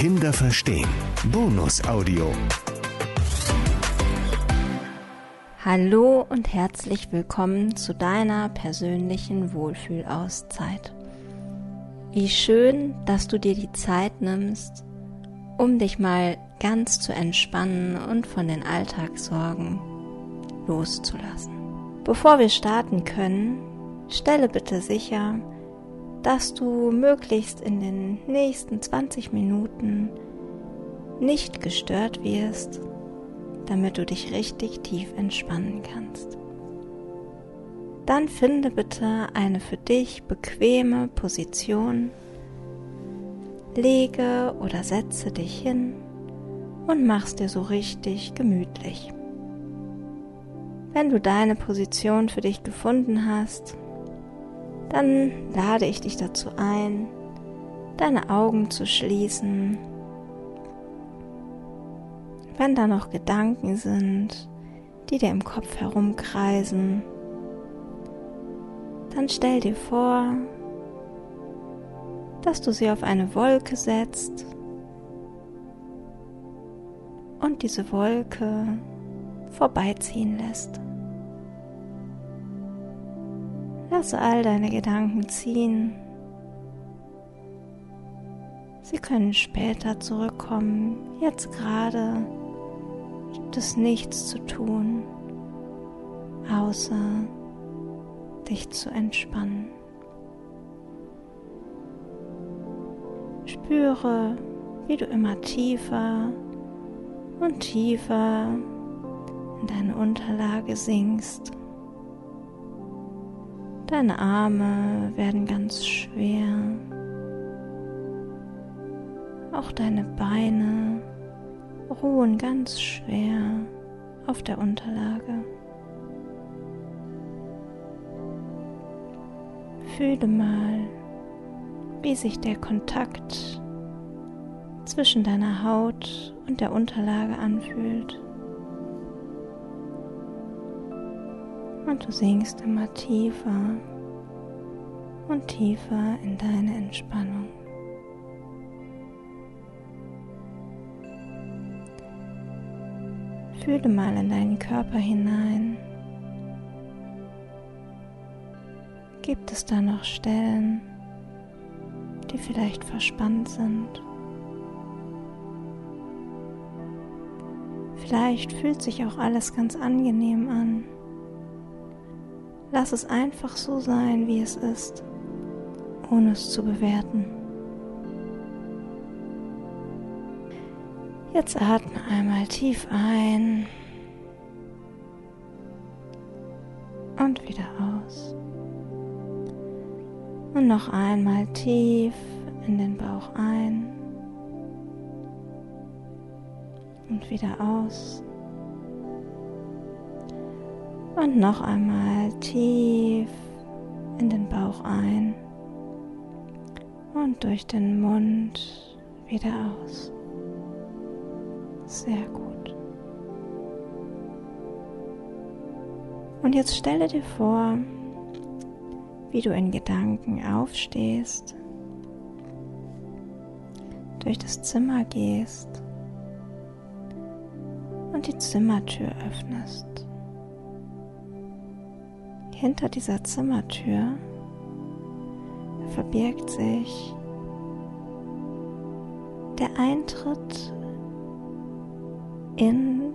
Kinder verstehen. Bonusaudio. Hallo und herzlich willkommen zu deiner persönlichen Wohlfühlauszeit. Wie schön, dass du dir die Zeit nimmst, um dich mal ganz zu entspannen und von den Alltagssorgen loszulassen. Bevor wir starten können, stelle bitte sicher, dass du möglichst in den nächsten 20 Minuten nicht gestört wirst, damit du dich richtig tief entspannen kannst. Dann finde bitte eine für dich bequeme Position, lege oder setze dich hin und mach's dir so richtig gemütlich. Wenn du deine Position für dich gefunden hast, dann lade ich dich dazu ein, deine Augen zu schließen. Wenn da noch Gedanken sind, die dir im Kopf herumkreisen, dann stell dir vor, dass du sie auf eine Wolke setzt und diese Wolke vorbeiziehen lässt. Lasse all deine Gedanken ziehen. Sie können später zurückkommen. Jetzt gerade gibt es nichts zu tun, außer dich zu entspannen. Spüre, wie du immer tiefer und tiefer in deine Unterlage sinkst. Deine Arme werden ganz schwer. Auch deine Beine ruhen ganz schwer auf der Unterlage. Fühle mal, wie sich der Kontakt zwischen deiner Haut und der Unterlage anfühlt. Und du sinkst immer tiefer und tiefer in deine Entspannung. Fühle mal in deinen Körper hinein. Gibt es da noch Stellen, die vielleicht verspannt sind? Vielleicht fühlt sich auch alles ganz angenehm an. Lass es einfach so sein, wie es ist, ohne es zu bewerten. Jetzt atme einmal tief ein und wieder aus. Und noch einmal tief in den Bauch ein und wieder aus. Und noch einmal tief in den Bauch ein und durch den Mund wieder aus. Sehr gut. Und jetzt stelle dir vor, wie du in Gedanken aufstehst, durch das Zimmer gehst und die Zimmertür öffnest hinter dieser Zimmertür verbirgt sich der Eintritt in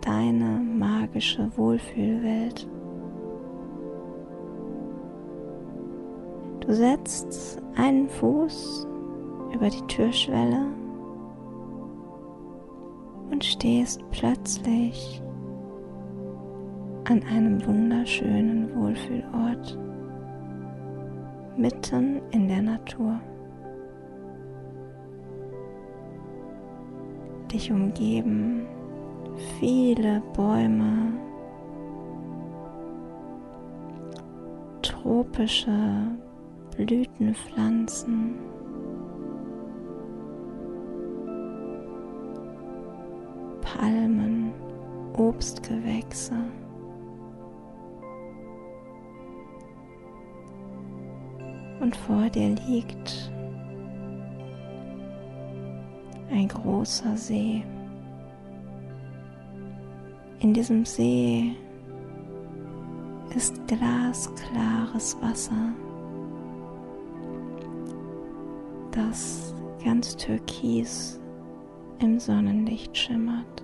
deine magische Wohlfühlwelt. Du setzt einen Fuß über die Türschwelle und stehst plötzlich an einem wunderschönen Wohlfühlort mitten in der Natur. Dich umgeben viele Bäume, tropische Blütenpflanzen. Palmen, Obstgewächse. Und vor dir liegt ein großer See. In diesem See ist glasklares Wasser, das ganz türkis im Sonnenlicht schimmert.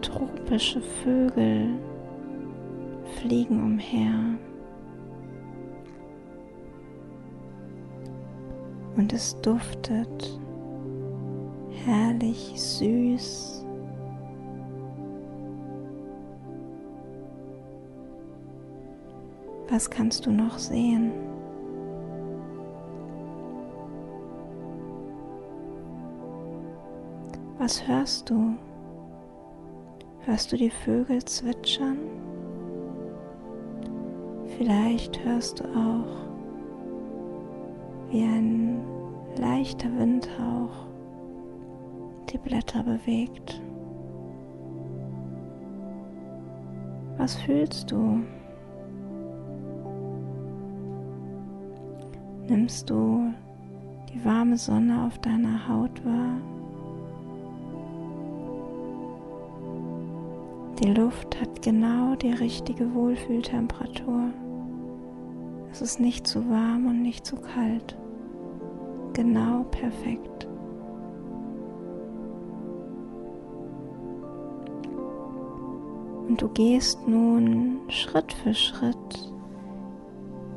Tropische Vögel fliegen umher. Und es duftet herrlich süß. Was kannst du noch sehen? Was hörst du? Hörst du die Vögel zwitschern? Vielleicht hörst du auch, wie ein leichter Windhauch die Blätter bewegt. Was fühlst du? Nimmst du die warme Sonne auf deiner Haut wahr? Die Luft hat genau die richtige Wohlfühltemperatur. Es ist nicht zu warm und nicht zu kalt. Genau perfekt. Und du gehst nun Schritt für Schritt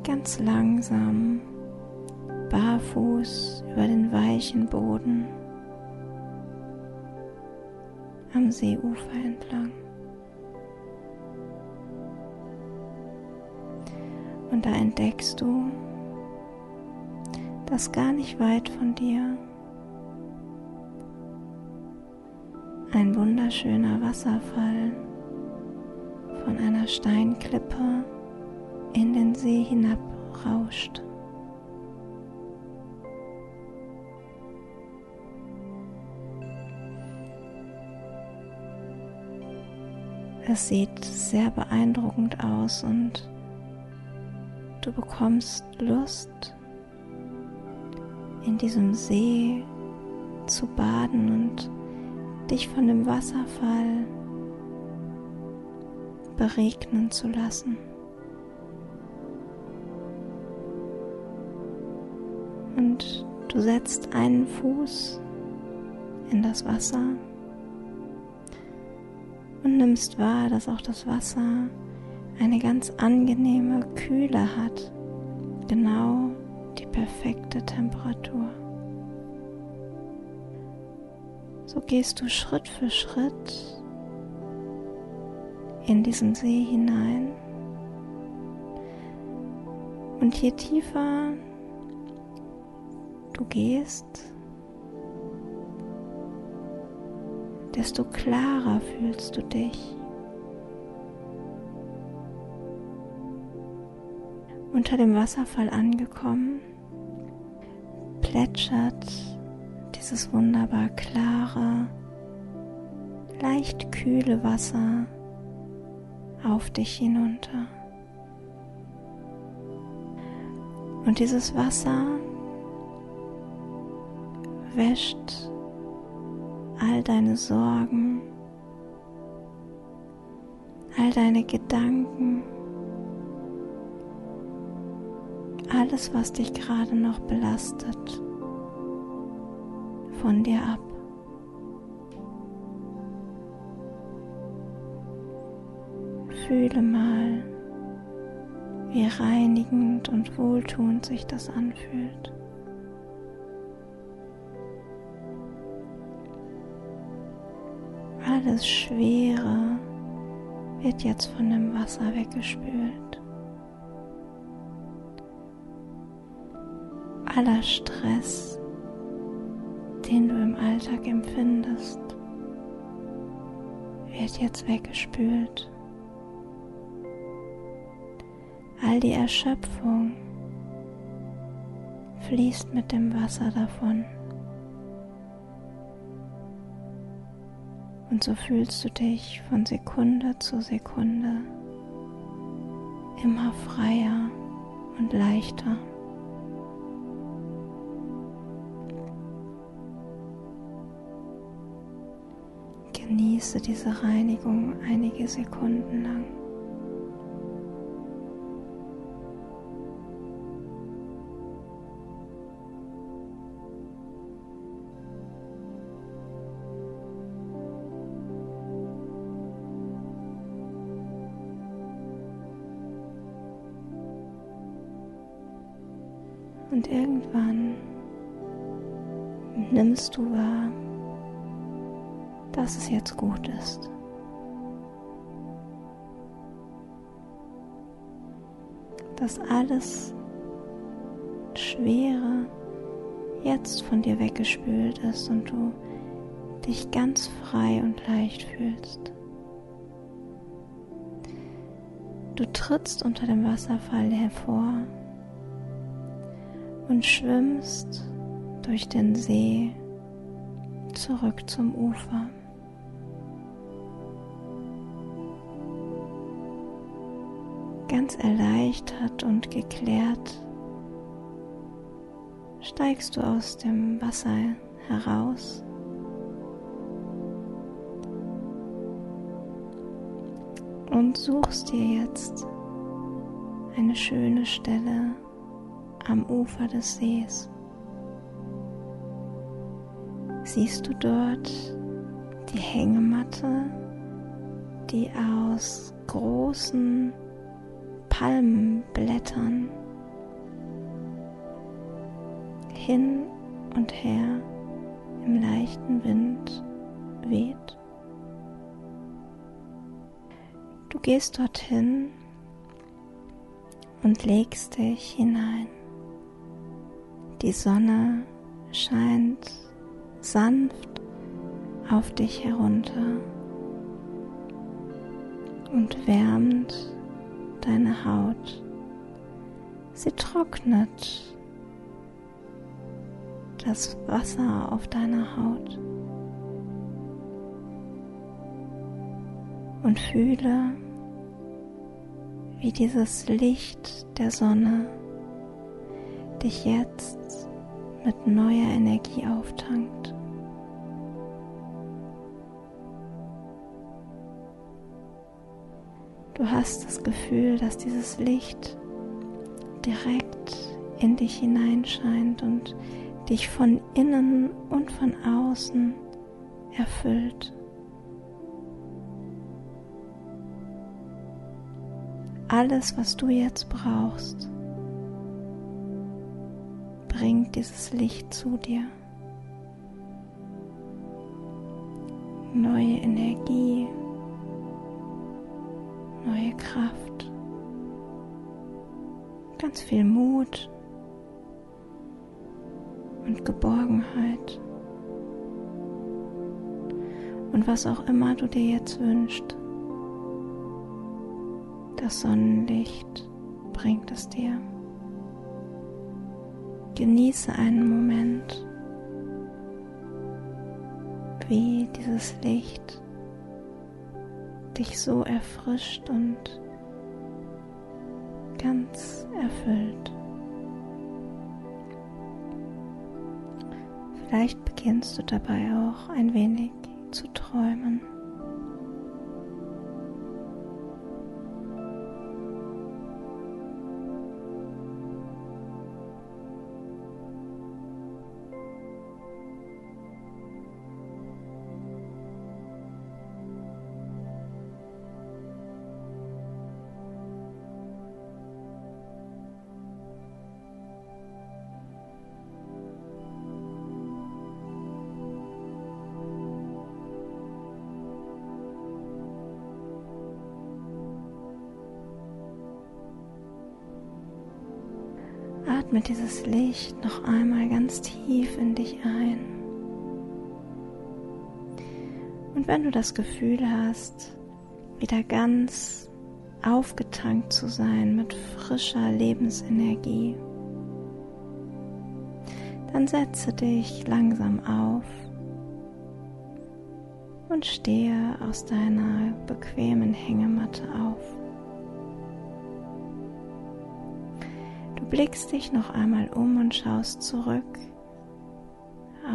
ganz langsam barfuß über den weichen Boden am Seeufer entlang. Und da entdeckst du, dass gar nicht weit von dir ein wunderschöner Wasserfall von einer Steinklippe in den See hinabrauscht. Es sieht sehr beeindruckend aus und du bekommst Lust, in diesem See zu baden und dich von dem Wasserfall beregnen zu lassen. Und du setzt einen Fuß in das Wasser und nimmst wahr, dass auch das Wasser eine ganz angenehme Kühle hat, genau die perfekte Temperatur. So gehst du Schritt für Schritt in diesen See hinein. Und je tiefer du gehst, desto klarer fühlst du dich. Unter dem Wasserfall angekommen, plätschert dieses wunderbar klare, leicht kühle Wasser auf dich hinunter. Und dieses Wasser wäscht all deine Sorgen, all deine Gedanken, alles, was dich gerade noch belastet, von dir ab. Fühle mal, wie reinigend und wohltuend sich das anfühlt. Alles Schwere wird jetzt von dem Wasser weggespült. Aller Stress, den du im Alltag empfindest, wird jetzt weggespült. All die Erschöpfung fließt mit dem Wasser davon. Und so fühlst du dich von Sekunde zu Sekunde immer freier und leichter. Genieße diese Reinigung einige Sekunden lang. Und irgendwann nimmst du wahr, dass es jetzt gut ist. Dass alles Schwere jetzt von dir weggespült ist und du dich ganz frei und leicht fühlst. Du trittst unter dem Wasserfall hervor und schwimmst durch den See zurück zum Ufer. Ganz erleichtert und geklärt steigst du aus dem Wasser heraus. Und suchst dir jetzt eine schöne Stelle am Ufer des Sees. Siehst du dort die Hängematte, die aus großen Palmenblättern hin und her im leichten Wind weht? Du gehst dorthin und legst dich hinein. Die Sonne scheint sanft auf dich herunter und wärmt deine Haut. Sie trocknet das Wasser auf deiner Haut und fühle, wie dieses Licht der Sonne dich jetzt mit neuer Energie auftankt. Du hast das Gefühl, dass dieses Licht direkt in dich hineinscheint und dich von innen und von außen erfüllt. Alles, was du jetzt brauchst, bringt dieses Licht zu dir. Neue Energie, Kraft, ganz viel Mut und Geborgenheit. Und was auch immer du dir jetzt wünschst, das Sonnenlicht bringt es dir. Genieße einen Moment, wie dieses Licht dich so erfrischt und ganz erfüllt. Vielleicht beginnst du dabei auch ein wenig zu träumen. Atme dieses Licht noch einmal ganz tief in dich ein. Und wenn du das Gefühl hast, wieder ganz aufgetankt zu sein mit frischer Lebensenergie, dann setze dich langsam auf und stehe aus deiner bequemen Hängematte auf. Blickst dich noch einmal um und schaust zurück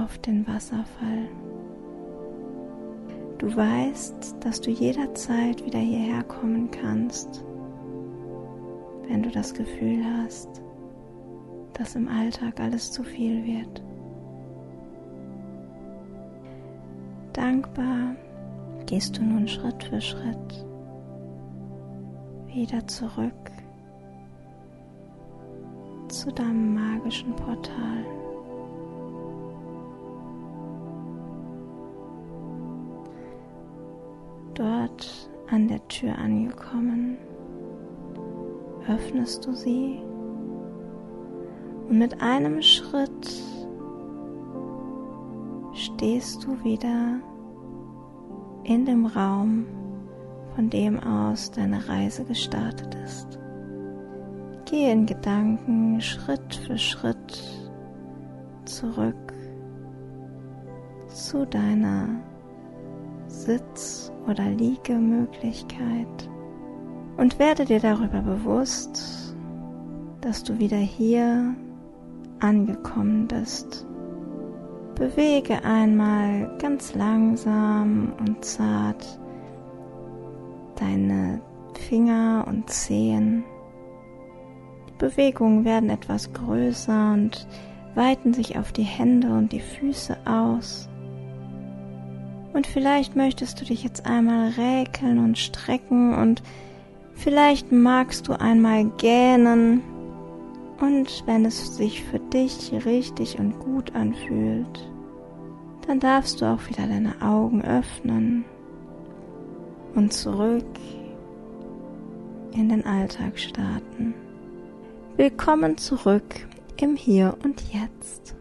auf den Wasserfall. Du weißt, dass du jederzeit wieder hierher kommen kannst, wenn du das Gefühl hast, dass im Alltag alles zu viel wird. Dankbar gehst du nun Schritt für Schritt wieder zurück zu deinem magischen Portal. Dort an der Tür angekommen, öffnest du sie und mit einem Schritt stehst du wieder in dem Raum, von dem aus deine Reise gestartet ist. Gehe in Gedanken Schritt für Schritt zurück zu deiner Sitz- oder Liegemöglichkeit und werde dir darüber bewusst, dass du wieder hier angekommen bist. Bewege einmal ganz langsam und zart deine Finger und Zehen. Bewegungen werden etwas größer und weiten sich auf die Hände und die Füße aus. Und vielleicht möchtest du dich jetzt einmal räkeln und strecken und vielleicht magst du einmal gähnen. Und wenn es sich für dich richtig und gut anfühlt, dann darfst du auch wieder deine Augen öffnen und zurück in den Alltag starten. Willkommen zurück im Hier und Jetzt.